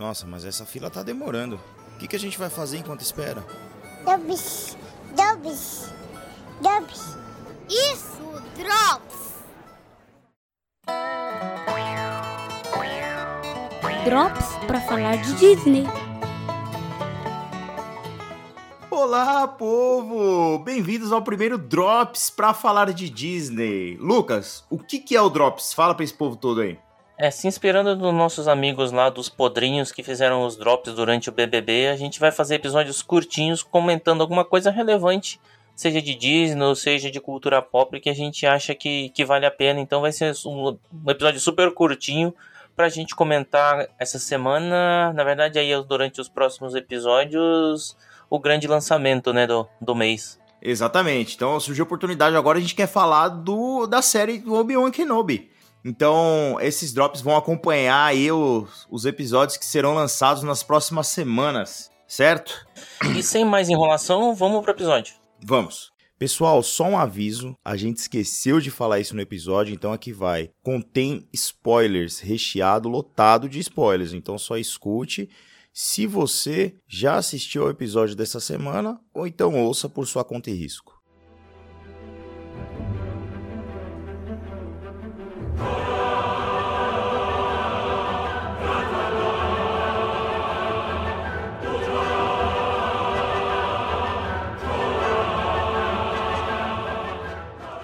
Nossa, mas essa fila tá demorando. O que, que a gente vai fazer enquanto espera? Drops, drops, drops. Isso, Drops! Drops para falar de Disney. Olá, povo! Bem-vindos ao primeiro Drops para falar de Disney. Lucas, o que, que é o Drops? Fala pra esse povo todo aí. É, se inspirando nos nossos amigos lá dos podrinhos que fizeram os drops durante o BBB, a gente vai fazer episódios curtinhos comentando alguma coisa relevante, seja de Disney ou seja de cultura pop, que a gente acha que, que vale a pena. Então vai ser um, um episódio super curtinho pra gente comentar essa semana. Na verdade, aí durante os próximos episódios, o grande lançamento né, do, do mês. Exatamente. Então surgiu a oportunidade agora, a gente quer falar do, da série do Obi-Wan Kenobi. Então, esses drops vão acompanhar aí os, os episódios que serão lançados nas próximas semanas, certo? E sem mais enrolação, vamos pro episódio. Vamos. Pessoal, só um aviso, a gente esqueceu de falar isso no episódio, então aqui vai. Contém spoilers, recheado, lotado de spoilers, então só escute se você já assistiu ao episódio dessa semana ou então ouça por sua conta e risco.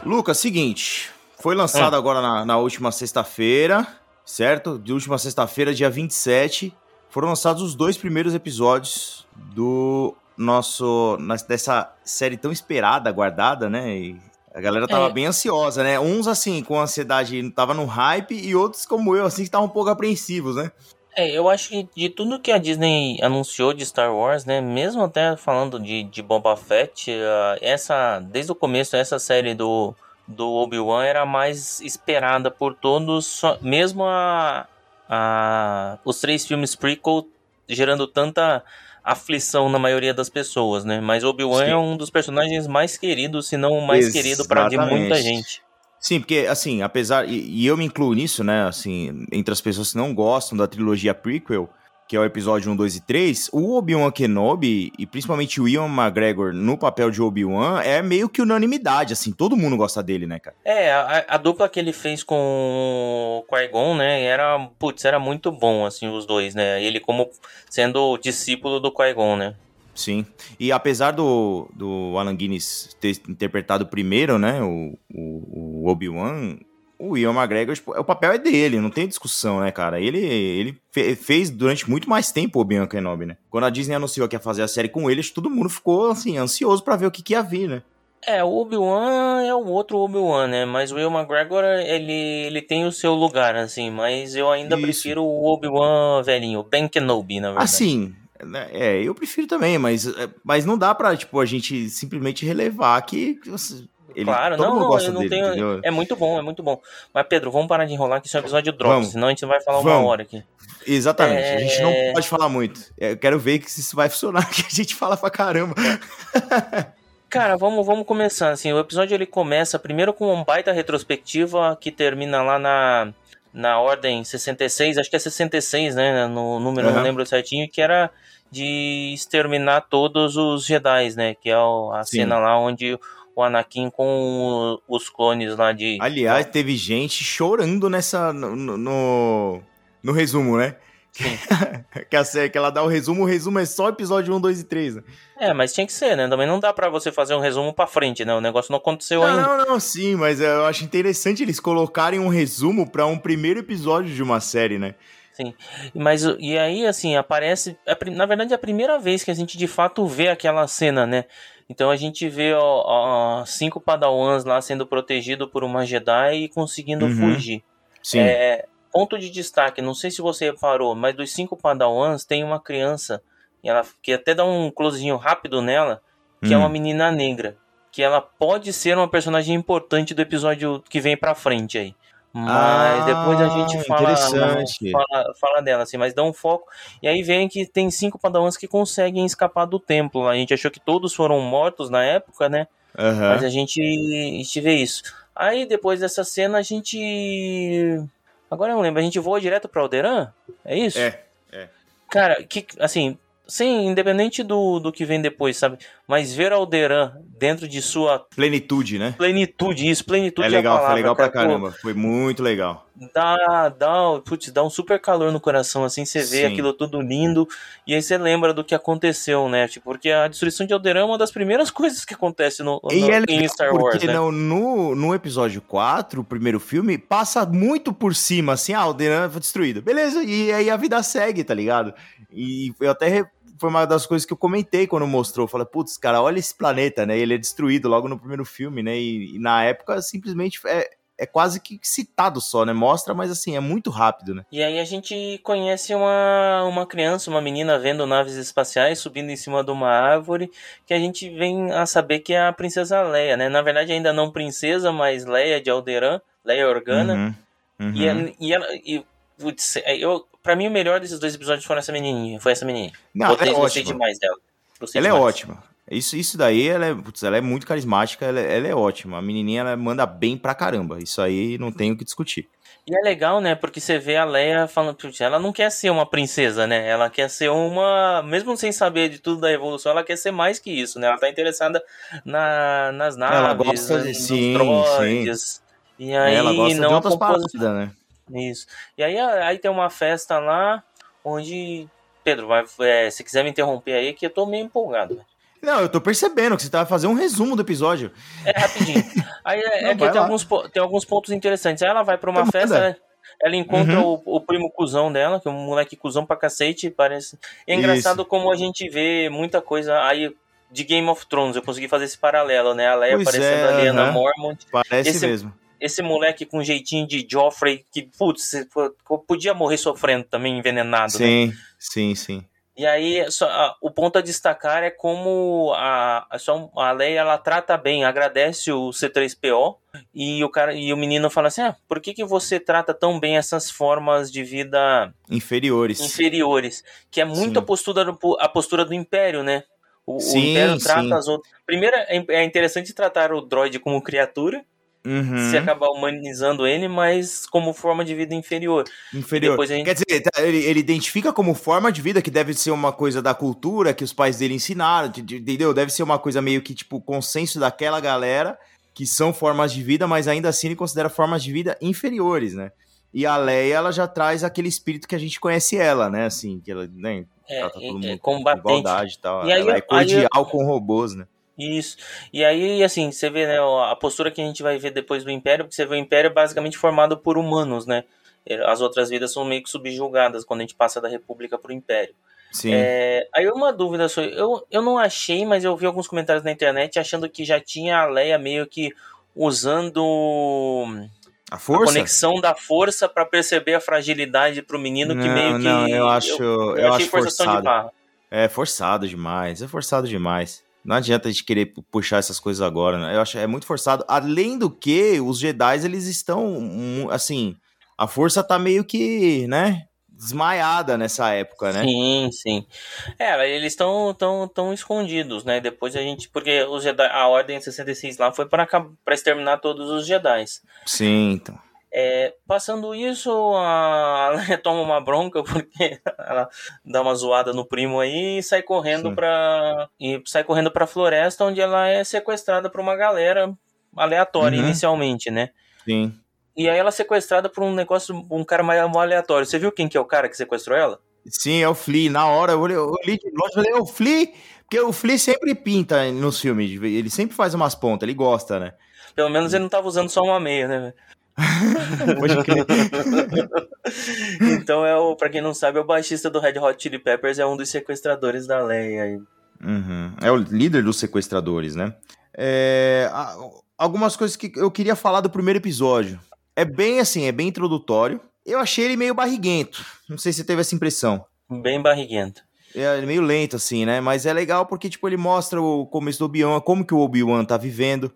Lucas, seguinte, foi lançado Hum. agora na, na última sexta-feira, certo? De última sexta-feira, dia 27, foram lançados os dois primeiros episódios do nosso dessa série tão esperada, aguardada, né? E a galera tava É. bem ansiosa, né? Uns assim com ansiedade, tava no hype e outros como eu assim que estavam um pouco apreensivos, né? É, eu acho que de tudo que a Disney anunciou de Star Wars, né, mesmo até falando de, de Boba Fett, ah, essa, desde o começo, essa série do, do Obi-Wan era a mais esperada por todos, só- mesmo a, a, os três filmes prequel gerando tanta aflição na maioria das pessoas, né, mas Obi-Wan é um dos personagens mais queridos, se não o mais querido para de muita Exatamente. gente. Sim, porque, assim, apesar. E, e eu me incluo nisso, né? Assim, entre as pessoas que não gostam da trilogia prequel, que é o episódio 1, 2 e 3, o Obi-Wan Kenobi, e principalmente o Ian McGregor no papel de Obi-Wan, é meio que unanimidade, assim, todo mundo gosta dele, né, cara? É, a, a dupla que ele fez com o Qui-Gon, né, era, putz, era muito bom, assim, os dois, né, ele como sendo discípulo do Qui-Gon, né. Sim. E apesar do, do Alan Guinness ter interpretado primeiro, né, o, o, o Obi-Wan, o Ian McGregor, tipo, o papel é dele, não tem discussão, né, cara? Ele, ele fe- fez durante muito mais tempo o Obi-Wan Kenobi, né? Quando a Disney anunciou que ia fazer a série com ele, todo mundo ficou, assim, ansioso pra ver o que, que ia vir, né? É, o Obi-Wan é o outro Obi-Wan, né, mas o Will McGregor, ele, ele tem o seu lugar, assim, mas eu ainda Isso. prefiro o Obi-Wan velhinho, o Ben Kenobi, na verdade. Assim, né, é, eu prefiro também, mas, é, mas não dá pra, tipo, a gente simplesmente relevar que... Ele, Claro, todo não, mundo não, gosta eu não dele, tenho. entendeu? É muito bom, é muito bom. Mas, Pedro, vamos parar de enrolar que isso é um episódio drop, Vamos. senão a gente vai falar uma Vamos. hora aqui. Exatamente, a gente não É. pode falar muito. É, Eu quero ver que se isso vai funcionar, que a gente fala pra caramba. Cara, vamos, vamos começar, assim, o episódio ele começa primeiro com uma baita retrospectiva que termina lá na, na ordem 66, acho que é 66, né, no número, não Aham. lembro certinho, que era de exterminar todos os Jedi, né, que é a Sim. cena lá onde o Anakin com os clones lá de... Aliás, teve gente chorando nessa. no, no- no, resumo, né? Sim. que a série que ela dá o resumo, o resumo é só episódio 1, 2 e 3. Né? É, mas tinha que ser, né, também não dá pra você fazer um resumo pra frente, né, o negócio não aconteceu Não, ainda. não, não, sim, mas eu acho interessante eles colocarem um resumo pra um primeiro episódio de uma série, né? Mas o- e aí, assim, aparece. é Na verdade, é a primeira vez que a gente de fato vê aquela cena, né? Então a gente vê ó, ó, cinco padawans lá sendo protegido por uma Jedi e conseguindo Uhum. fugir. Sim. É, ponto de destaque, não sei se você reparou, mas dos cinco padawans tem uma criança, e ela, que até dá um closezinho rápido nela, que é Hum. uma menina negra. Que ela pode ser uma personagem importante do episódio que vem pra frente aí. Mas Ah, depois a gente fala, interessante. fala, fala dela, assim, mas dá um foco. E aí vem que tem cinco padawans que conseguem escapar do templo. A gente achou que todos foram mortos na época, né? Aham. Mas a gente, a gente vê isso. Aí depois dessa cena a gente. Agora eu não lembro, a gente voa direto pra Alderan? É isso? É. Cara, que, assim, Sim, independente do, do que vem depois, sabe? Mas ver Alderan dentro de sua Plenitude, né? plenitude, isso, plenitude É legal, a palavra, foi legal pra cara. Pô, caramba. Foi muito legal. dá, dá, putz, dá um super calor no coração, assim, você vê Sim. aquilo tudo lindo, e aí você lembra do que aconteceu, né? Tipo, porque a destruição de Alderan é uma das primeiras coisas que acontece no, no- é legal em Star Wars, porque né? no, no, no episódio 4, o primeiro filme, passa muito por cima, assim, ah, Alderan foi destruído. Beleza, e aí a vida segue, tá ligado? E eu até... Foi uma das coisas que eu comentei quando mostrou. Falei, putz, cara, olha esse planeta, né? Ele é destruído logo no primeiro filme, né? E, e na época, simplesmente, é, é quase que citado só, né? Mostra, mas assim, é muito rápido, né? E aí a gente conhece uma, uma criança, uma menina vendo naves espaciais subindo em cima de uma árvore, que a gente vem a saber que é a princesa Leia, né? Na verdade ainda não princesa, mas Leia de Alderan, Leia Organa. Uhum, uhum. E, ela- e ela... E, putz, é, eu, pra mim o melhor desses dois episódios foram essa menininha, foi essa menininha. Não, gostei, ela é gostei ótima. demais dela. Gostei Ela é demais. ótima. Isso, isso daí, ela é, putz, ela é muito carismática, ela, é- ela é ótima. A menininha, ela manda bem pra caramba. Isso aí não tem o que discutir. E é legal, né? Porque você vê a Leia falando, putz, ela não quer ser uma princesa, né? Ela quer ser uma. Mesmo sem saber de tudo da evolução, ela quer ser mais que isso, né? Ela tá interessada na, nas naves, Ela gosta de- nos sim, droids. E aí, ela gosta não de outras paradas, né? Isso. E aí, aí tem uma festa lá onde. Pedro, vai, é, se quiser me interromper aí, que eu tô meio empolgado. né? Não, eu tô percebendo que você tá fazendo um resumo do episódio. É rapidinho. Aí é, Não, é que tem alguns, tem alguns pontos interessantes. Aí ela vai pra uma Então festa, manda. né? ela encontra Uhum. o, o primo cuzão dela, que é um moleque cuzão pra cacete, parece. E é engraçado como a gente vê muita coisa aí de Game of Thrones. Eu consegui fazer esse paralelo, né? A Leia Pois aparecendo é, a Lyanna aham. Mormont. Parece Esse- mesmo. Esse moleque com jeitinho de Joffrey, que, putz, podia morrer sofrendo também, envenenado, né? Sim, sim, sim. E aí, só, a- o ponto a destacar é como a, a, só, a Leia ela trata bem, agradece o C3PO e o cara e o menino fala assim: ah, por que, que você trata tão bem essas formas de vida Inferiores. inferiores? Que é muito Sim. a postura, do, a postura do Império, né? O, o Sim, Império trata sim. as outras. Primeiro, é é interessante tratar o droid como criatura, Uhum. se acabar humanizando ele, mas como forma de vida inferior. Inferior. Gente- Quer dizer, tá, ele, ele identifica como forma de vida que deve ser uma coisa da cultura que os pais dele ensinaram, de- de- entendeu? Deve ser uma coisa meio que, tipo, consenso daquela galera que são formas de vida, mas ainda assim ele considera formas de vida inferiores, né? E a Leia, ela já traz aquele espírito que a gente conhece ela, né? Assim, que ela né, É, trata todo é- mundo é com combatente. igualdade e tal. E aí ela é cordial com robôs, né? Isso. E aí, assim, você vê, né, a postura que a gente vai ver depois do Império, porque você vê o Império basicamente formado por humanos, né? As outras vidas são meio que subjugadas quando a gente passa da República pro Império. Sim. É, aí uma dúvida só, eu, eu não achei, mas eu vi alguns comentários na internet achando que já tinha a Leia meio que usando A a força? conexão da força pra perceber a fragilidade pro menino que Não, meio que não, eu acho- eu achei acho forçação de forçado. É forçado demais, é forçado demais. Não adianta a gente querer pu- puxar essas coisas agora, né? Eu acho é muito forçado. Além do que, os Jedi, eles estão, assim, a força tá meio que, né, desmaiada nessa época, né? Sim, sim. É, eles estão tão, tão escondidos, né? Depois a gente. Porque os Jedi, a Ordem 66 lá foi para para exterminar todos os Jedi. Sim, então. É, passando isso, a Leia toma uma bronca porque ela dá uma zoada no primo aí e sai correndo para e sai correndo para floresta onde ela é sequestrada por uma galera aleatória Uhum. inicialmente, né? Sim. E aí ela é sequestrada por um negócio, um cara mais aleatório. Você viu quem que é o cara que sequestrou ela? Sim, é o Flea. Na hora, eu olhei, eu olhei de longe e falei, é o Flea? Porque o Flea sempre pinta nos filmes, ele sempre faz umas pontas, ele gosta, né? Pelo menos ele não tava usando só uma meia, né? Pode crer. então é o, para quem não sabe, é o baixista do Red Hot Chili Peppers, é um dos sequestradores da Leia. aí. Uhum. É o líder dos sequestradores, né? É, algumas coisas que eu queria falar do primeiro episódio. É bem assim, é bem introdutório. Eu achei ele meio barriguento. Não sei se você teve essa impressão. Bem barriguento. É meio lento, assim, né? Mas é legal porque, tipo, ele mostra o começo do Obi-Wan, como que o Obi-Wan tá vivendo,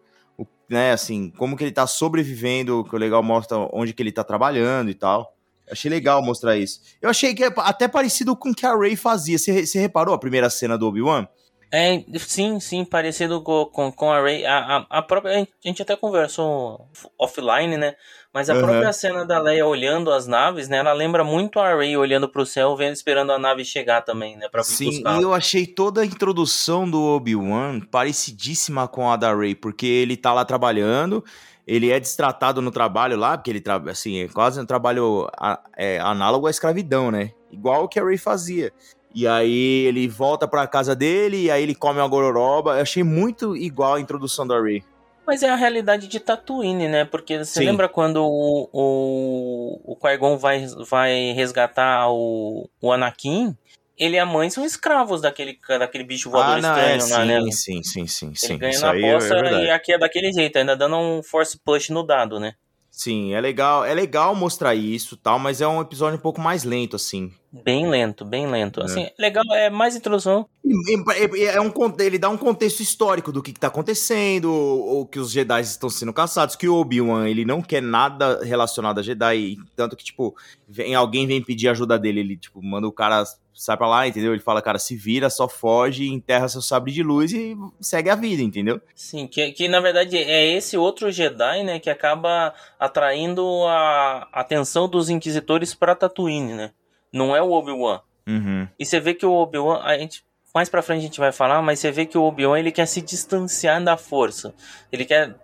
né? Assim, como que ele tá sobrevivendo, que o legal mostra onde que ele tá trabalhando e tal. Achei legal mostrar isso. Eu achei que é até parecido com o que a Rey fazia. Você, reparou a primeira cena do Obi-Wan? É, sim, sim, parecido com, com, com a Ray. A, a, a. A gente até conversou offline, né? Mas a Aham. própria cena da Leia olhando as naves, né? Ela lembra muito a Ray olhando pro céu, vendo, esperando a nave chegar também, né? Pra Sim, e eu achei toda a introdução do Obi-Wan parecidíssima com a da Rey, porque ele tá lá trabalhando, ele é destratado no trabalho lá, porque ele trabalha, assim, é quase um trabalho a- é, análogo à escravidão, né? Igual o que a Rey fazia. E aí ele volta pra casa dele, e aí ele come uma gororoba. Eu achei muito igual a introdução da Rey. Mas é a realidade de Tatooine, né? Porque você Sim. lembra quando o, o, o Qui-Gon vai, vai resgatar o, o Anakin? Ele e a mãe são escravos daquele, daquele bicho voador Ah, não, é, estranho lá, né? sim, sim, sim, sim, Ele sim. ganha Isso na aí é aposta verdade. e aqui é daquele jeito, ainda dando um force push no dado, né? Sim, é legal, é legal mostrar isso, tal, mas é um episódio um pouco mais lento assim. Bem lento, bem lento. É. Assim, legal, é mais introdução. E- e- É um, ele dá um contexto histórico do que, que tá acontecendo, ou que os Jedi estão sendo caçados, que o Obi-Wan ele não quer nada relacionado a Jedi, tanto que, tipo, vem, alguém vem pedir ajuda dele, ele, tipo, manda o cara sai pra lá, entendeu? Ele fala, cara, se vira, só foge, enterra seu sabre de luz e segue a vida, entendeu? Sim, que, que na verdade é esse outro Jedi, né, que acaba atraindo a atenção dos inquisitores pra Tatooine, né? Não é o Obi-Wan. Uhum. E você vê que o Obi-Wan, a gente mais pra frente a gente vai falar, mas você vê que o Obi-Wan ele quer se distanciar da força. Ele quer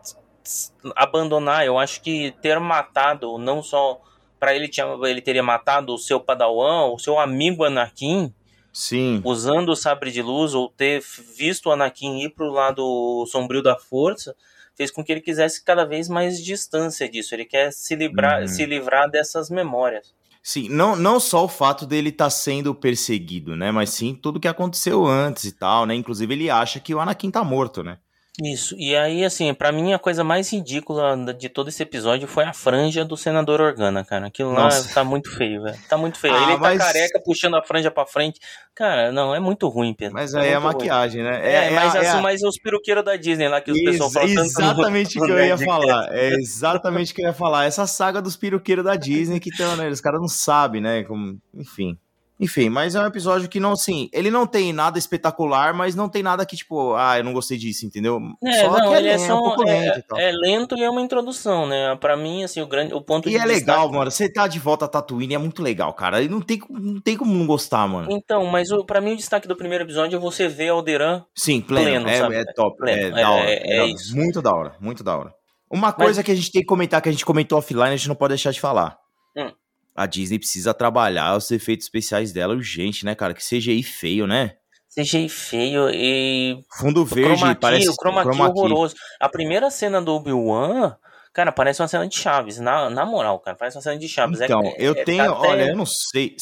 abandonar, eu acho que ter matado não só pra ele tinha, ele teria matado o seu Padawan, o seu amigo Anakin, Sim. usando o sabre de luz ou ter visto o Anakin ir pro lado sombrio da força, fez com que ele quisesse cada vez mais distância disso. Ele quer se livrar, Uhum. se livrar dessas memórias. Sim, não, não só o fato dele estar sendo perseguido, né? Mas sim tudo que aconteceu antes e tal, né? Inclusive ele acha que o Anakin tá morto, né? Isso. E aí, assim, pra mim a coisa mais ridícula de todo esse episódio foi a franja do senador Organa, cara. Aquilo lá Nossa. tá muito feio, velho. Tá muito feio. Ah, ele tá mas- careca puxando a franja pra frente. Cara, não, é muito ruim, Pedro. Mas aí é a muito ruim. maquiagem, né? É, mas, a- assim, a- mas os peruqueiros da Disney lá que os pessoal Ex- falam tanto no- exatamente o que eu ia falar. É exatamente o que eu ia falar. Essa saga dos piroqueiros da Disney que estão, né? Os caras não sabem, né? Como... Enfim. Enfim, mas é um episódio que não, assim, ele não tem nada espetacular, mas não tem nada que, tipo, ah, eu não gostei disso, entendeu? É, não, que ele é lento, só um pouco é, lento e tal. é lento e é uma introdução, né? Pra mim, assim, o grande, o ponto E de é legal, destaque- mano. Você tá de volta a Tatooine é muito legal, cara. E não tem, não tem como não gostar, mano. Então, mas o, pra mim o destaque do primeiro episódio é você ver Alderan. Sim, pleno. Pleno, é, sabe? é top. Pleno, É, é- da hora. é- é da- isso. Muito da hora, muito da hora. Uma coisa que a gente tem que comentar, que a gente comentou offline, a gente não pode deixar de falar. Hum. A Disney precisa trabalhar os efeitos especiais dela urgente, né, cara? Que CGI feio, né? CGI feio e Fundo verde, chroma key, parece o chroma key chroma horroroso. A primeira cena do Obi-Wan, cara, parece uma cena de Chaves, na, na moral, cara, parece uma cena de Chaves. É- Então, é- eu é- tenho, tá até- olha, eu não sei.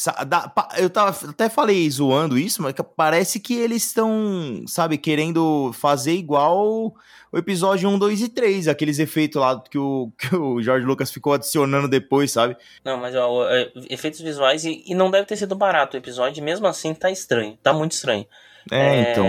Eu tava, até falei zoando isso, mas parece que eles estão, sabe, querendo fazer igual o episódio 1, 2 e 3, aqueles efeitos lá que o, que o George Lucas ficou adicionando depois, sabe? Não, mas ó, é, efeitos visuais e, e não deve ter sido barato o episódio, mesmo assim tá estranho, tá muito estranho. É, então.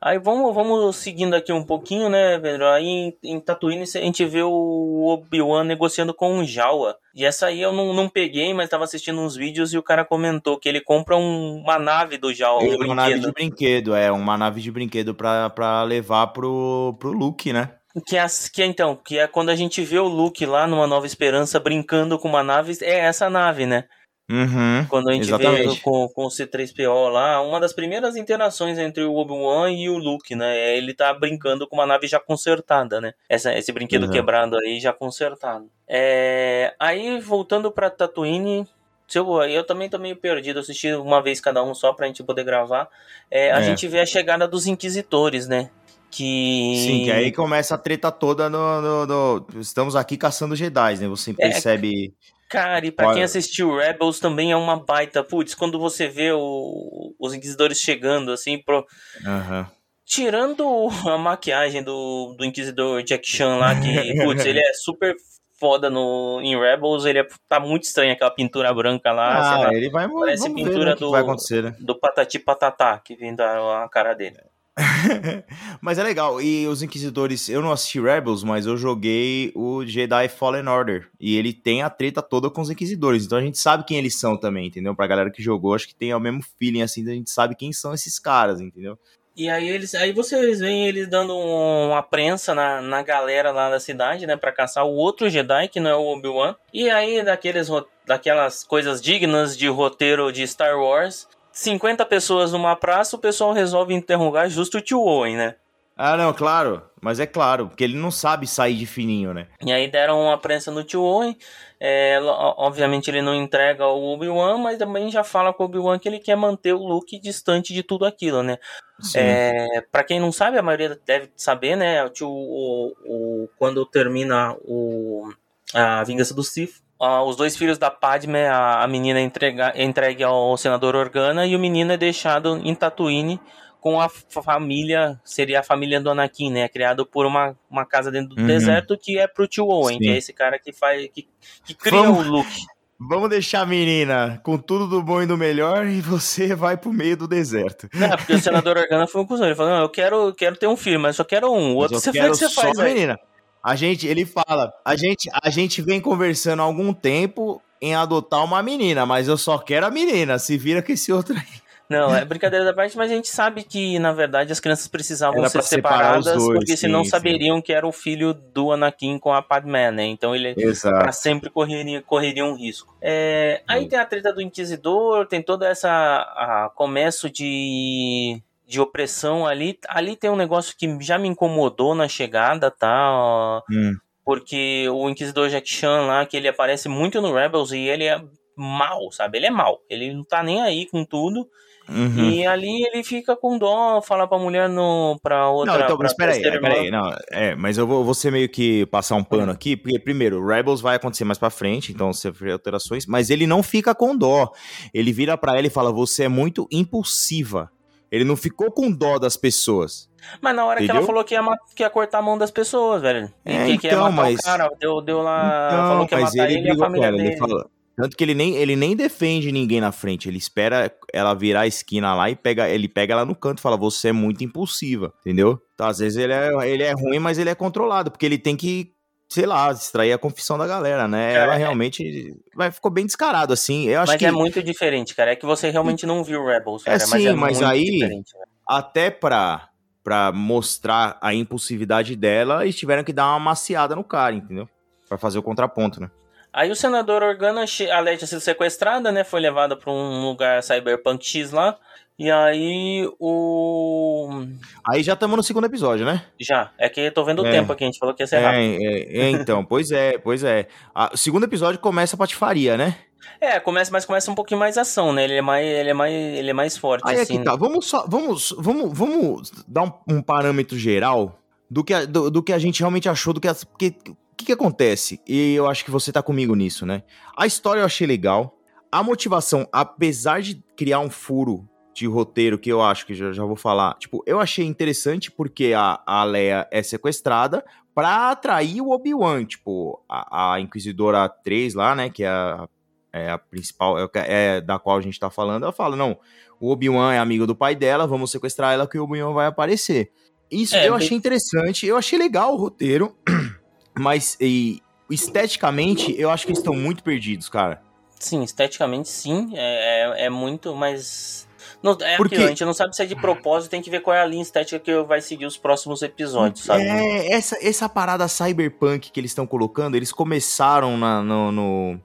Aí vamos, vamos seguindo aqui um pouquinho, né, Pedro? Aí em, em Tatooine a gente vê o Obi-Wan negociando com o Jawa. E essa aí eu não, não peguei, mas tava assistindo uns vídeos e o cara comentou que ele compra um- uma nave do Jawa, um É uma nave de brinquedo, é, uma nave de brinquedo pra, pra levar pro, pro Luke, né? Que é, que é então, que é quando a gente vê o Luke lá numa Nova Esperança brincando com uma nave, é essa nave, né? Uhum. Quando a gente vê Exatamente. com, com o C3PO lá, uma das primeiras interações entre o Obi-Wan e o Luke, né? É ele tá brincando com uma nave já consertada, né? Essa, esse brinquedo Uhum. quebrado aí já consertado. É, aí, voltando pra Tatooine. Se eu, eu também tô meio perdido, assisti uma vez cada um só pra gente poder gravar. É, a É. gente vê a chegada dos Inquisitores, né? Que. Sim, que aí começa a treta toda no, no- no- Estamos aqui caçando Jedi, né? Você É, percebe. Cara, e pra Olha- quem assistiu Rebels também é uma baita. Putz, quando você vê o- os Inquisidores chegando, assim, pro, Aham. Tirando a maquiagem do, do Inquisidor Jack Chan lá, que, putz, ele é super foda no, em Rebels, ele é- tá muito estranho aquela pintura branca lá, Ah, lá, ele vai. parece vamos ver, pintura né, do- vai acontecer, né? do Patati Patatá, que vem da a cara dele. mas é legal. E os Inquisidores, eu não assisti Rebels, mas eu joguei o Jedi Fallen Order. E ele tem a treta toda com os Inquisidores. Então a gente sabe quem eles são também, entendeu? Pra galera que jogou, acho que tem o mesmo feeling assim, a gente sabe quem são esses caras, entendeu? E aí eles, aí vocês veem eles dando um- uma prensa na, na galera lá da cidade, né, Pra caçar o outro Jedi que não é o Obi-Wan. E aí daqueles daquelas coisas dignas de roteiro de Star Wars, 50 pessoas numa praça, o pessoal resolve interrogar justo o tio Owen, né? Ah, não, claro. Mas é claro, porque ele não sabe sair de fininho, né? E aí deram uma prensa no tio Owen. É, obviamente ele não entrega o Obi-Wan, mas também já fala com o Obi-Wan que ele quer manter o Luke distante de tudo aquilo, né? Sim. É, para quem não sabe, a maioria deve saber, né? O, tio- o- o- quando termina o, a Vingança do Sith, ah, os dois filhos da Padme, a, a menina é entrega, é entregue ao senador Organa e o menino é deixado em Tatooine com a fa- família, seria a família do Anakin, né? Criado por uma, uma casa dentro do Uhum. deserto que é pro tio Owen, Sim. que é esse cara que faz que, que cria Vamos- o Luke. Vamos deixar a menina com tudo do bom e do melhor e você vai pro meio do deserto. Não, porque o senador Organa foi um cuzão. Ele falou: Não, eu quero, quero ter um filho, mas só quero um. O outro você quero faz, você só faz, a velho. A gente, ele fala, a gente, a gente vem conversando há algum tempo em adotar uma menina, mas eu só quero a menina. Se vira com esse outro aí. Não, é brincadeira da parte, mas a gente sabe que, na verdade, as crianças precisavam Era ser separadas, dois, porque senão sim, sim. saberiam que era o filho do Anakin com a Padmé, né? Então ele pra sempre correria, correria um risco. É, aí Sim. tem a treta do Inquisidor, tem toda essa a, começo de, de opressão ali. Ali tem um negócio que já me incomodou na chegada, tá? Hum. porque o Inquisidor Jack Chan lá, que ele aparece muito no Rebels e ele é mal, sabe? Ele é mal. Ele não tá nem aí com tudo. Uhum. E ali ele fica com dó, fala pra mulher no, pra outra. Não, então, mas peraí, peraí, não, é, mas eu vou, vou ser meio que passar um pano aqui, porque primeiro, o Rebels vai acontecer mais pra frente, então você vê alterações, mas ele não fica com dó, ele vira pra ela e fala, você é muito impulsiva, ele não ficou com dó das pessoas, Mas na hora que ela Entendeu? falou que ia, que ia cortar a mão das pessoas, velho. E É, que, que ia então, matar mas- o cara, deu, deu lá. Então, falou que ia mas matar ele, e a família ela, dele. ele fala- tanto que ele nem, ele nem defende ninguém na frente, ele espera ela virar a esquina lá e pega, ele pega ela no canto e fala, você é muito impulsiva, entendeu? Então, às vezes ele é, ele é ruim, mas ele é controlado, porque ele tem que, sei lá, distrair a confissão da galera, né? É, ela é. realmente vai, ficou bem descarado, assim, eu acho Mas que é muito diferente, cara. É que você realmente não viu Rebels, É, cara. mas sim, é mas muito aí- diferente, velho. até pra, pra mostrar a impulsividade dela, eles tiveram que dar uma maciada no cara, entendeu? Pra fazer o contraponto, né? Aí o senador Organa, che- a Leia tinha sido sequestrada, né? Foi levada pra um lugar cyberpunk X lá. E aí o. Aí já estamos no segundo episódio, né? Já, é que eu tô vendo o É. tempo aqui, a gente falou que ia ser rápido. É, é, é, então, pois é, pois é. O segundo episódio começa a patifaria, né? É, começa, mas começa um pouquinho mais ação, né? Ele é mais, ele é mais, ele é mais forte, Aí assim. aqui tá, vamos só, vamos, vamos, vamos dar um, um parâmetro geral do que, a, do, do que a gente realmente achou, do que, o que, que acontece? E eu acho que você tá comigo nisso, né? A história eu achei legal, a motivação, apesar de criar um furo de roteiro que eu acho que já, já vou falar, tipo, eu achei interessante porque a, a Leia é sequestrada pra atrair o Obi-Wan, tipo, a, a Inquisidora 3 lá, né, que é a, é a principal, é, é da qual a gente tá falando, ela fala, não, o Obi-Wan é amigo do pai dela, vamos sequestrar ela que o Obi-Wan vai aparecer. Isso É, eu achei interessante, eu achei legal o roteiro, mas e, esteticamente eu acho que eles estão muito perdidos, cara. Sim, esteticamente sim, é, é, é muito, mas. Não, é Porque- aquilo, a gente não sabe se é de propósito, tem que ver qual é a linha estética que vai seguir os próximos episódios, sabe? É, essa, essa parada cyberpunk que eles estão colocando, eles começaram na- no, no,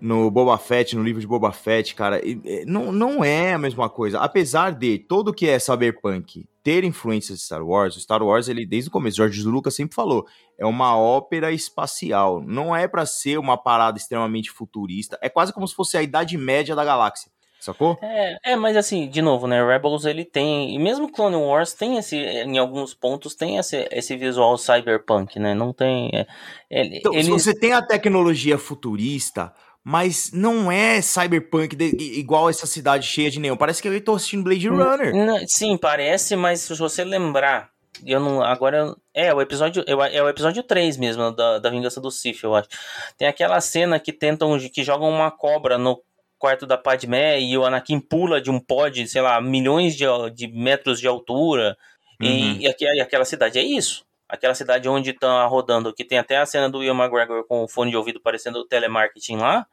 no Boba Fett, no livro de Boba Fett, cara, e não, não é a mesma coisa. Apesar de todo que é cyberpunk ter influências de Star Wars, o Star Wars, ele desde o começo, George Lucas sempre falou, é uma ópera espacial. Não é pra ser uma parada extremamente futurista. É quase como se fosse a Idade Média da galáxia. Sacou? É, é, mas assim, de novo, né? Rebels ele tem. E mesmo Clone Wars tem esse. Em alguns pontos tem esse, esse visual cyberpunk, né? Não tem. é, ele, Então, eles- você tem a tecnologia futurista, mas não é cyberpunk de- igual essa cidade cheia de neon. Parece que eu tô assistindo Blade Runner. Não, sim, parece, mas se você lembrar. Eu não. Agora. eu- É, o episódio. eu- É o episódio 3 mesmo, da, da Vingança do Sith, eu acho. Tem aquela cena que tentam. que jogam uma cobra no quarto da Padmé e o Anakin pula de um pod, sei lá, milhões de, de metros de altura. Uhum. E, e, aqui- e aquela cidade é isso. Aquela cidade onde tá rodando, que tem até a cena do Ian McGregor com o fone de ouvido parecendo o telemarketing lá.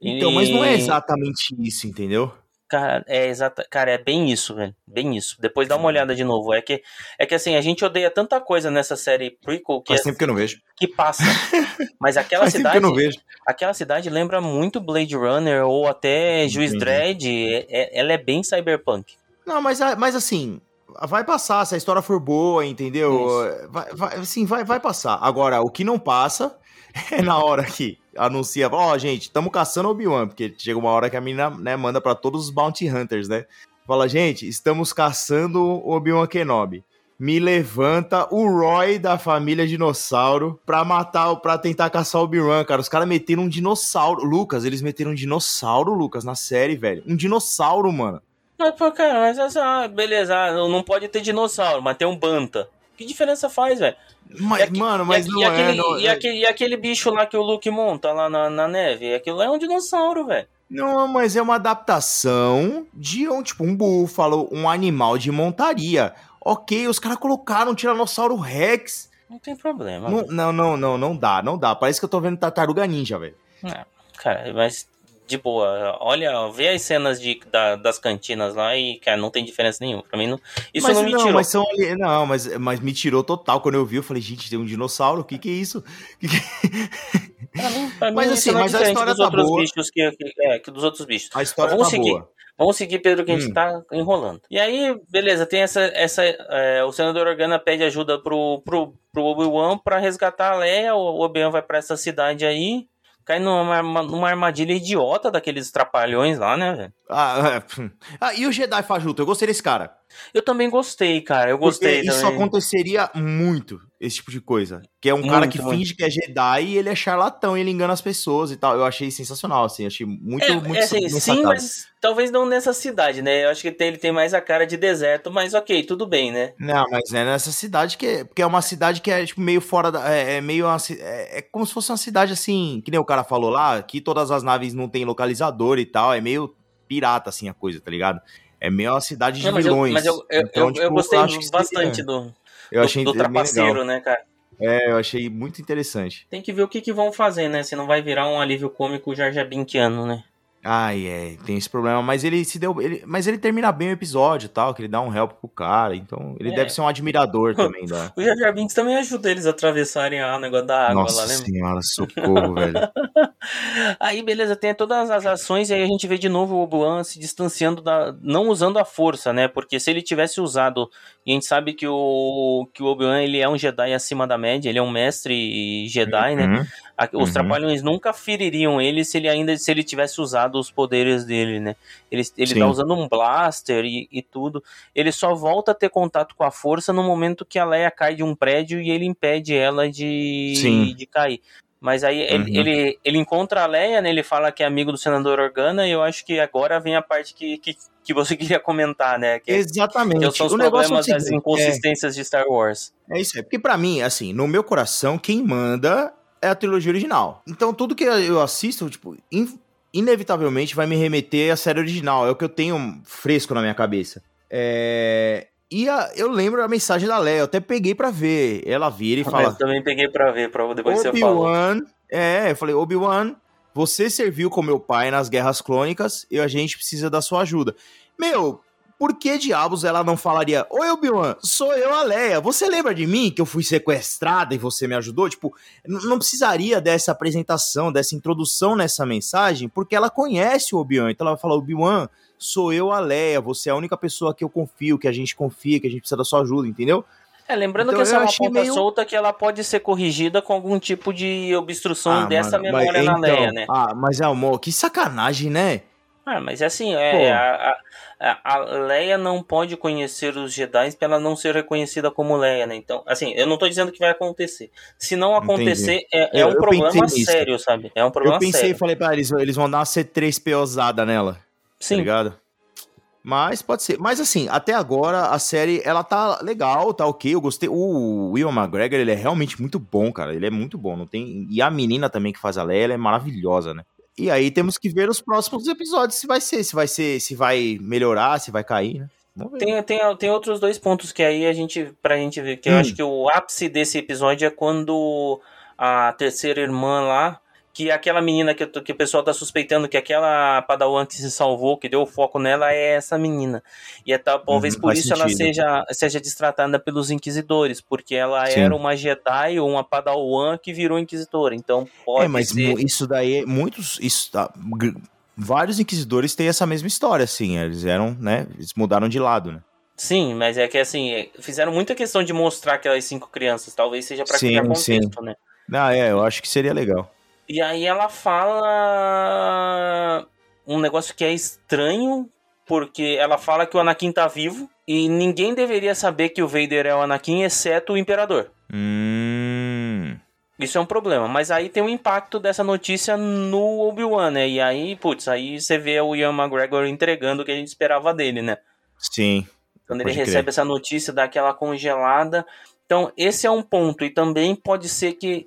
Então, mas não é E- exatamente isso, entendeu? Cara, é exata, cara, é bem isso, velho. Bem isso. Depois dá uma olhada de novo. É que é que assim, a gente odeia tanta coisa nessa série prequel que Faz é- tempo que eu não vejo. que passa. Mas aquela Faz tempo que cidade, eu não vejo. aquela cidade lembra muito Blade Runner ou até Juiz Entendi. Dredd. É- é- ela é bem cyberpunk. Não, mas, a- mas assim, vai passar, se a história for boa, entendeu? Vai, vai, assim, vai, vai passar. Agora, o que não passa na hora que anuncia, ó, gente, estamos caçando Obi-Wan, porque chega uma hora que a menina, né, manda pra todos os Bounty Hunters, né? Fala, gente, estamos caçando Obi-Wan Kenobi. Me levanta o Roy da família Dinossauro pra matar, pra tentar caçar o Obi-Wan, cara. Os caras meteram um dinossauro. Lucas, eles meteram um dinossauro, Lucas, na série, velho. Um dinossauro, mano. Mas, pô, cara, mas essa, beleza, ah, não pode ter dinossauro, mas tem um banta. Que diferença faz, velho? Mas, mano, mas e, não e aquele, é. Não, e, aquele, e aquele bicho lá que o Luke monta lá na, na neve, aquilo é um dinossauro, velho. não, mas é uma adaptação de um, tipo, um búfalo, um animal de montaria. Ok, os caras colocaram um Tiranossauro Rex. Não tem problema. Não, não, não, não, não dá, não dá. Parece que eu tô vendo Tartaruga Ninja, velho. Cara, mas de boa, olha, vê as cenas de, da- das cantinas lá e, cara, não tem diferença nenhuma. Pra mim, não, isso mas, não me tirou. mas são Não, mas, mas me tirou total. Quando eu vi, eu falei, gente, tem um dinossauro, o que que é isso? Que que- Pra mim, pra mim Mas isso assim, não é mas a diferente história dos tá outros boa. bichos que, que- é, que dos outros bichos. A história Vamos tá seguir. boa. Vamos seguir, Pedro, que a gente Hum. tá enrolando. E aí, beleza, tem essa. essa é, o senador Organa pede ajuda pro, pro, pro Obi-Wan pra resgatar a Leia. O Obi-Wan vai pra essa cidade aí. Cai numa, numa armadilha idiota daqueles trapalhões lá, né, velho? Ah, é, ah, e o Jedi Fajuto? Eu gostei desse cara. Eu também gostei, cara. Eu gostei Porque isso também. aconteceria muito, esse tipo de coisa. Que é um Muito, cara que muito. finge que é Jedi e ele é charlatão e ele engana as pessoas e tal. Eu achei sensacional, assim. Achei muito, É, muito é assim, sim, mas talvez não nessa cidade, né? Eu acho que ele tem mais a cara de deserto, mas ok, tudo bem, né? Não, mas é nessa cidade que é. Porque é uma cidade que é, tipo, meio fora da. É, é meio. uma é, é como se fosse uma cidade assim. Que nem o cara falou lá, que todas as naves não tem localizador e tal. É meio pirata, assim, a coisa, tá ligado? É meio uma cidade de Não, mas eu, vilões. mas eu, eu, Então, eu- eu tipo, gostei acho que seria- bastante do, Eu achei do, do bem legal. trapaceiro, né, cara? É, eu achei muito interessante. Tem que ver o que, que vão fazer, né? Se não vai virar um alívio cômico Jar Jar Binkiano, né? Ai, é, tem esse problema, mas ele se deu. Ele, mas ele termina bem o episódio e tal, que ele dá um help pro cara, então ele É. deve ser um admirador também da. O Jar Jar Binks também ajuda eles a atravessarem a negócio da água Nossa lá, lembra? senhora, socorro, velho. Aí, beleza, tem todas as ações e aí a gente vê de novo o Obi-Wan se distanciando da. não usando a força, né? Porque se ele tivesse usado. E a gente sabe que o, que o Obi-Wan ele é um Jedi acima da média, ele é um mestre Jedi, né? Uhum. A- Os Uhum. trapalhões nunca feririam ele se ele ainda se ele tivesse usado os poderes dele, né? Ele, ele Sim. tá usando um blaster e, e tudo. Ele só volta a ter contato com a força no momento que a Leia cai de um prédio e ele impede ela de, Sim. de cair. Mas aí ele, Uhum. ele, ele encontra a Leia, né? Ele fala que é amigo do senador Organa, e eu acho que agora vem a parte que, que, que você queria comentar, né? Que, Exatamente. que são os o negócio é problemas das seguinte, inconsistências de Star Wars. É, é isso aí. Porque pra mim, assim, no meu coração, quem manda é a trilogia original. Então tudo que eu assisto, tipo, in- inevitavelmente vai me remeter à série original. É o que eu tenho fresco na minha cabeça. É. E a- eu lembro a mensagem da Leia, eu até peguei pra ver. Ela vira e fala: Eu também peguei pra ver, pra depois você falou. Obi-Wan. É, eu falei, Obi-Wan, você serviu com meu pai nas guerras clônicas e a gente precisa da sua ajuda. Meu, por que diabos ela não falaria, Oi, Obi-Wan, sou eu a Leia. Você lembra de mim que eu fui sequestrada e você me ajudou? Tipo, não precisaria dessa apresentação, dessa introdução nessa mensagem, porque ela conhece o Obi-Wan. Então ela vai falar, Obi-Wan, sou eu a Leia, você é a única pessoa que eu confio, que a gente confia, que a gente precisa da sua ajuda, entendeu? É, lembrando Então, que essa é uma ponta meio- solta que ela pode ser corrigida com algum tipo de obstrução Ah, dessa mano, mas memória na então- Leia, né? Ah, mas amor, que sacanagem, né? Ah, mas é assim, é, a, a, a Leia não pode conhecer os Jedi pra ela não ser reconhecida como Leia, né? Então, assim, eu não tô dizendo que vai acontecer. Se não acontecer, é, é Eu- um eu problema pensei nisso. sério, sabe? É um problema eu pensei e sério. falei pra eles, eles vão dar uma C3POzada nela, tá Sim, ligado? Mas pode ser. Mas assim, até agora a série, ela tá legal, tá ok. Eu gostei. O Will McGregor, ele é realmente muito bom, cara. Ele é muito bom. Não tem... E a menina também que faz a Leia, ela é maravilhosa, né? E aí temos que ver os próximos episódios se vai ser, se vai ser, se vai melhorar, se vai cair, né? Tem, tem, tem outros dois pontos que aí a gente, pra gente ver, que eu Hum. acho que o ápice desse episódio é quando a terceira irmã lá, que aquela menina que, que o pessoal tá suspeitando que aquela Padawan que se salvou, que deu o foco nela, é essa menina. E é, talvez Uhum, por isso ela sentido. seja, seja destratada pelos inquisidores, porque ela Sim. era uma Jedi ou uma Padawan que virou inquisidora. Então pode é, mas ser. isso daí, muitos, isso, tá, vários inquisidores têm essa mesma história, assim, eles eram, né, eles mudaram de lado, né? Sim, mas é que assim, é, fizeram muita questão de mostrar aquelas cinco crianças. Talvez seja pra Sim, criar sim. contexto, né? Ah, é, eu acho que seria legal. E aí ela fala um negócio que é estranho, porque ela fala que o Anakin tá vivo e ninguém deveria saber que o Vader é o Anakin, exceto o Imperador. Hum, Isso é um problema, mas aí tem o impacto dessa notícia no Obi-Wan, né? E aí, putz, aí você vê o Ian McGregor entregando o que a gente esperava dele, né? sim, Quando ele recebe crer. essa notícia, dá aquela congelada. Então, esse é um ponto. E também pode ser que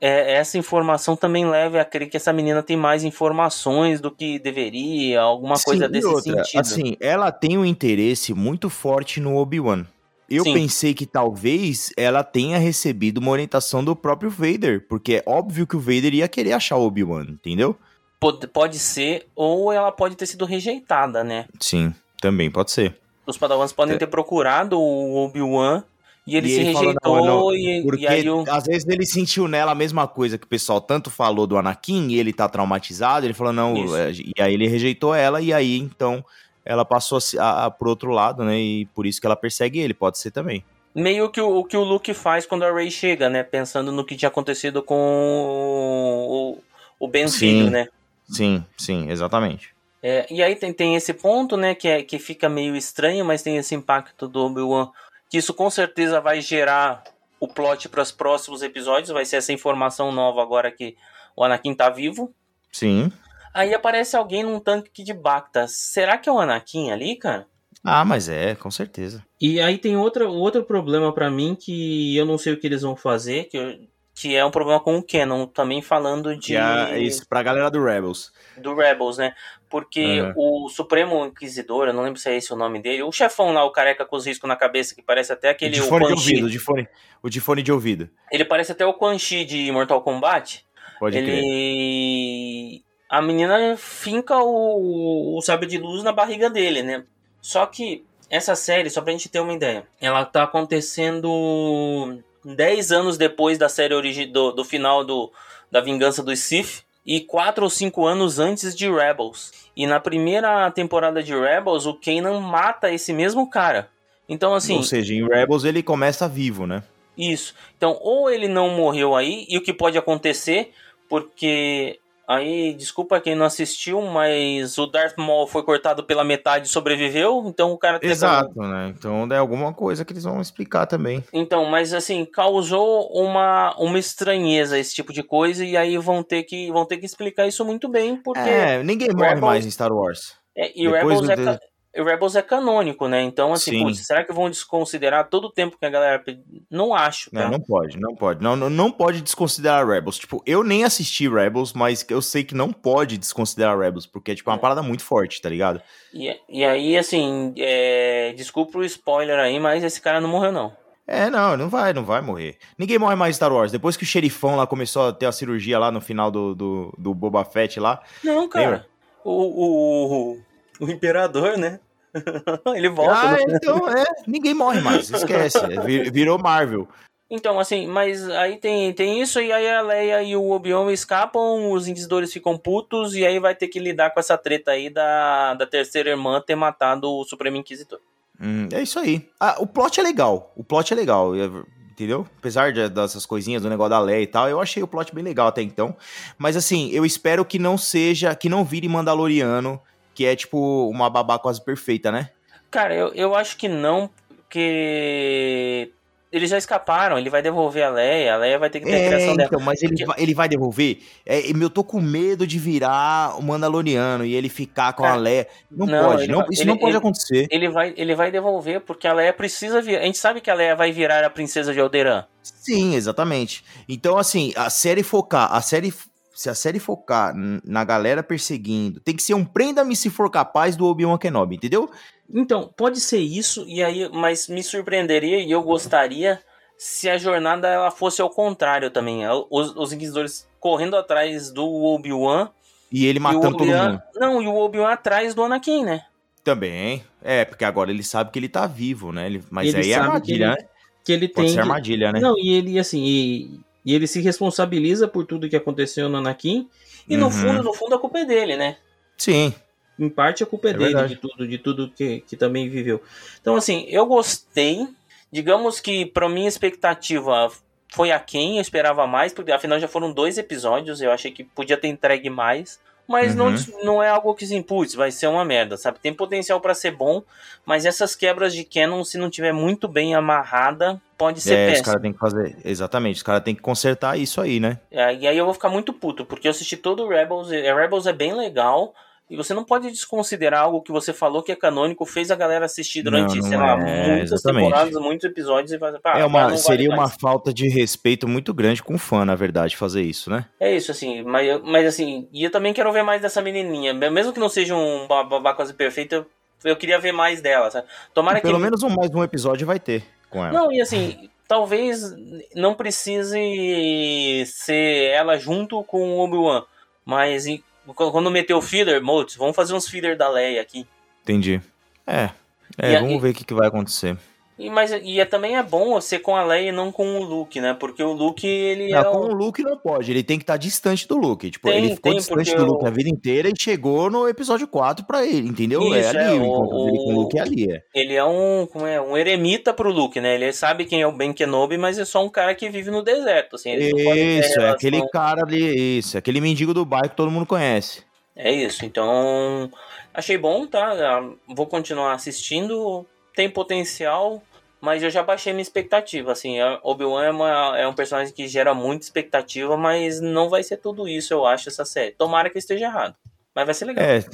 é, essa informação também leve a crer que essa menina tem mais informações do que deveria, alguma coisa Sim, e desse outra, sentido. Assim, ela tem um interesse muito forte no Obi-Wan. Eu Sim. pensei que talvez ela tenha recebido uma orientação do próprio Vader, porque é óbvio que o Vader ia querer achar o Obi-Wan, entendeu? Pode, pode ser, ou ela pode ter sido rejeitada, né? Sim, também pode ser. Os Padawans podem É. ter procurado o Obi-Wan e ele E se ele falou, rejeitou "Não, não", e, Porque e às vezes ele sentiu nela a mesma coisa que o pessoal tanto falou do Anakin e ele tá traumatizado, ele falou não, Isso. é, e aí ele rejeitou ela e aí então ela passou a, a, a, pro outro lado, né? E por isso que ela persegue ele, pode ser também. Meio que o, o que o Luke faz quando a Rey chega, né? Pensando no que tinha acontecido com o, o Ben Sim. Filho, né? Sim, sim, exatamente. É, e aí tem, tem esse ponto, né, que, é, que fica meio estranho, mas tem esse impacto do Obi-Wan, que isso com certeza vai gerar o plot para os próximos episódios, vai ser essa informação nova agora que o Anakin tá vivo. Sim. Aí aparece alguém num tanque de Bacta. Será que é o Anakin ali, cara? Ah, mas é, com certeza. E aí tem outra, outro problema pra mim que eu não sei o que eles vão fazer, que, eu- que é um problema com o Canon, também falando de é isso pra galera do Rebels. do Rebels, né? Porque Uhum. o Supremo Inquisidor, eu não lembro se é esse o nome dele, o chefão lá, o careca com os riscos na cabeça, que parece até aquele de o fone de ouvido, de fone, o de fone de ouvido. Ele parece até o Quan Chi de Mortal Kombat. Pode crer. ele. A menina finca o, o sabre de luz na barriga dele, né? Só que essa série, só pra gente ter uma ideia, ela tá acontecendo 10 anos depois da série origi do, do final do, da Vingança dos Sith e 4 ou 5 anos antes de Rebels. E na primeira temporada de Rebels, o Kanan mata esse mesmo cara. Então, assim. Ou seja, em Rebels ele começa vivo, né? Isso. Então, ou ele não morreu aí, e o que pode acontecer, porque aí, desculpa quem não assistiu, mas o Darth Maul foi cortado pela metade e sobreviveu, então o cara teve- Exato, né? Então é alguma coisa que eles vão explicar também. Então, mas assim, causou uma, uma estranheza esse tipo de coisa, e aí vão ter que, vão ter que explicar isso muito bem, porque. É, ninguém morre Rebels- mais em Star Wars. É, e Depois Rebels é, e Rebels é canônico, né? Então, assim, Sim. putz, será que vão desconsiderar todo o tempo que a galera. Não acho, tá? Não, não pode, não pode. Não, não, pode desconsiderar Rebels. Tipo, eu nem assisti Rebels, mas eu sei que não pode desconsiderar Rebels, porque é tipo uma É. parada muito forte, tá ligado? E, e aí, assim, é, desculpa o spoiler aí, mas esse cara não morreu, não. É, não, não vai, não vai morrer. Ninguém morre mais em Star Wars. Depois que o xerifão lá começou a ter a cirurgia lá no final do, do, do Boba Fett lá. Não, cara. Lembra? O, o, o imperador, né? Ele volta. Ah, no- então é. Ninguém morre mais, esquece. É, vir- virou Marvel. Então, assim, mas aí tem, tem isso, e aí a Leia e o Obi-Wan escapam, os inquisidores ficam putos, e aí vai ter que lidar com essa treta aí da, da terceira irmã ter matado o Supremo Inquisitor. Hum, é isso aí. Ah, o plot é legal. O plot é legal. é- Entendeu? Apesar de- dessas coisinhas do negócio da Leia e tal, eu achei o plot bem legal até então. Mas assim, eu espero que não seja, que não vire Mandaloriano, que é tipo uma babá quase perfeita, né? Cara, eu, eu acho que não, porque eles já escaparam, ele vai devolver a Leia, a Leia vai ter que ter a É, criação dela. então, mas ele, Porque- vai, ele vai devolver. É, eu tô com medo de virar o Mandaloriano e ele ficar com a Cara, Leia. Não, não, pode, não, vai- isso ele- não pode ele- acontecer. Ele vai, ele vai devolver porque a Leia precisa vir. A gente sabe que a Leia vai virar a princesa de Alderan. Sim, exatamente. Então, assim, a série focar, a série. Se a série focar na galera perseguindo, tem que ser um prenda-me se for capaz do Obi-Wan Kenobi, entendeu? Então, pode ser isso, e aí, mas me surpreenderia e eu gostaria se a jornada ela fosse ao contrário também. Os, os inquisidores correndo atrás do Obi-Wan. E ele E matando todo Obi-Wan. mundo. Não, e o Obi-Wan atrás do Anakin, né? Também. É, porque agora ele sabe que ele tá vivo, né? Ele- Mas Ele aí é armadilha, que né? ele- Que ele Pode tem. ser que- armadilha, né? Não, e ele, assim, e, e ele se responsabiliza por tudo que aconteceu no Anakin. E no Uhum. fundo, no fundo, a culpa é dele, né? Sim. Em parte a culpa é, É dele, verdade. de tudo, de tudo que, que também viveu. Então, assim, eu gostei. Digamos que, pra minha expectativa, foi aquém, eu esperava mais, porque afinal já foram dois episódios, eu achei que podia ter entregue mais. Mas não, Uhum. não é algo que se putz, vai ser uma merda, sabe? Tem potencial pra ser bom, mas essas quebras de canon, se não tiver muito bem amarrada, pode ser É, os péssimo. caras têm que fazer. Exatamente, os caras têm que consertar isso aí, né? É, E aí eu vou ficar muito puto, porque eu assisti todo o Rebels, e Rebels é bem legal, e você não pode desconsiderar algo que você falou que é canônico, fez a galera assistir durante, Não, não sei lá, é, muitas exatamente. temporadas, muitos episódios, e pá, é uma, vale seria uma mais. falta de respeito muito grande com o fã, na verdade, fazer isso, né? É isso, assim, mas, mas assim, e eu também quero ver mais dessa menininha, mesmo que não seja um ba- babá quase perfeito, eu, eu queria ver mais dela, sabe? Tomara Pelo que... menos um, mais um episódio vai ter com ela. Não, e assim, talvez não precise ser ela junto com o Obi-Wan, mas quando meter o filler, Motes, vamos fazer uns filler da Leia aqui. Entendi. É. É, E vamos ver o que, que vai acontecer. E, mas, e é, também é bom ser com a Leia e não com o Luke, né? Porque o Luke, ele Não, é com o... o Luke não pode, ele tem que estar distante do Luke. Tipo, Tem, ele ficou tem, distante do Luke o- a vida inteira e chegou no episódio 4 pra ele, entendeu? é Isso, ali, é, o o- dele com o Luke é ali, é. Ele é um, como é, um eremita pro Luke, né? Ele sabe quem é o Ben Kenobi, mas é só um cara que vive no deserto, assim. Isso, é aquele cara ali, isso, aquele mendigo do bairro que todo mundo conhece. É isso, então achei bom, tá? Ah, Vou continuar assistindo, tem potencial, mas eu já baixei minha expectativa, assim, Obi-Wan é, uma- é um personagem que gera muita expectativa, mas não vai ser tudo isso, eu acho, essa série. Tomara que eu esteja errado, mas vai ser legal. É,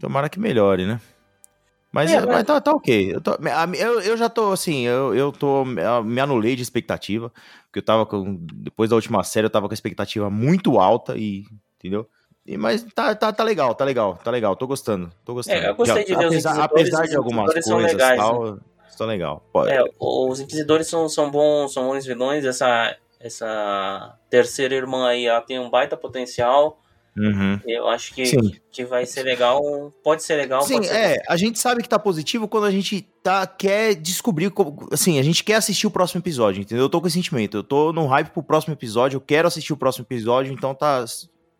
tomara que melhore, né? Mas, É, mas tá, tá ok. Eu, tô- eu, eu já tô assim, eu, eu tô. eu me anulei de expectativa. Porque eu tava com. Depois da última série, eu tava com a expectativa muito alta e. Entendeu? E, mas tá, tá, tá legal, tá legal, tá legal. Tô gostando. Tô gostando. É, eu gostei de ver os apesar, Inquisidores, apesar os de algumas coisas legais, tal, tá legal. Pode- É, os Inquisidores são, são bons, são bons vilões, essa, essa terceira irmã aí, ela tem um baita potencial, Uhum. eu acho que, Sim. que vai ser legal, pode ser legal, Sim, pode ser é, a gente sabe que tá positivo quando a gente tá, quer descobrir, como- assim, a gente quer assistir o próximo episódio, entendeu? Eu tô com esse sentimento, eu tô no hype pro próximo episódio, eu quero assistir o próximo episódio, então tá,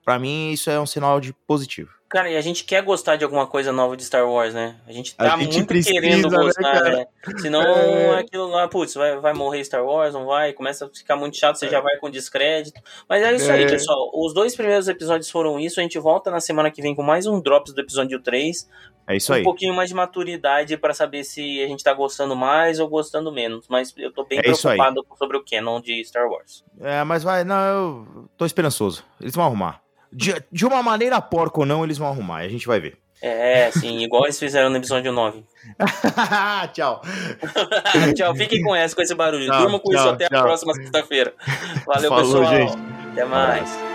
pra mim isso é um sinal de positivo. Cara, e a gente quer gostar de alguma coisa nova de Star Wars, né? A gente A tá gente muito precisa, querendo né, gostar, cara? né? Senão É. aquilo lá, putz, vai, vai morrer Star Wars, não vai, começa a ficar muito chato, você já vai com descrédito. Mas é isso aí, É. pessoal. Os dois primeiros episódios foram isso, a gente volta na semana que vem com mais um Drops do episódio 3. É isso um aí. pouquinho mais de maturidade pra saber se a gente tá gostando mais ou gostando menos. Mas eu tô bem É aí. preocupado sobre o canon de Star Wars. É, mas vai, não, eu tô esperançoso, eles vão arrumar. De, de uma maneira porca ou não, eles vão arrumar, a gente vai ver. É, sim, igual eles fizeram no episódio 9. Tchau. tchau, fiquem com essa, com esse barulho. Tchau, Durma com isso tchau, até tchau. a próxima sexta-feira. Valeu, Falou, pessoal. gente. Até mais.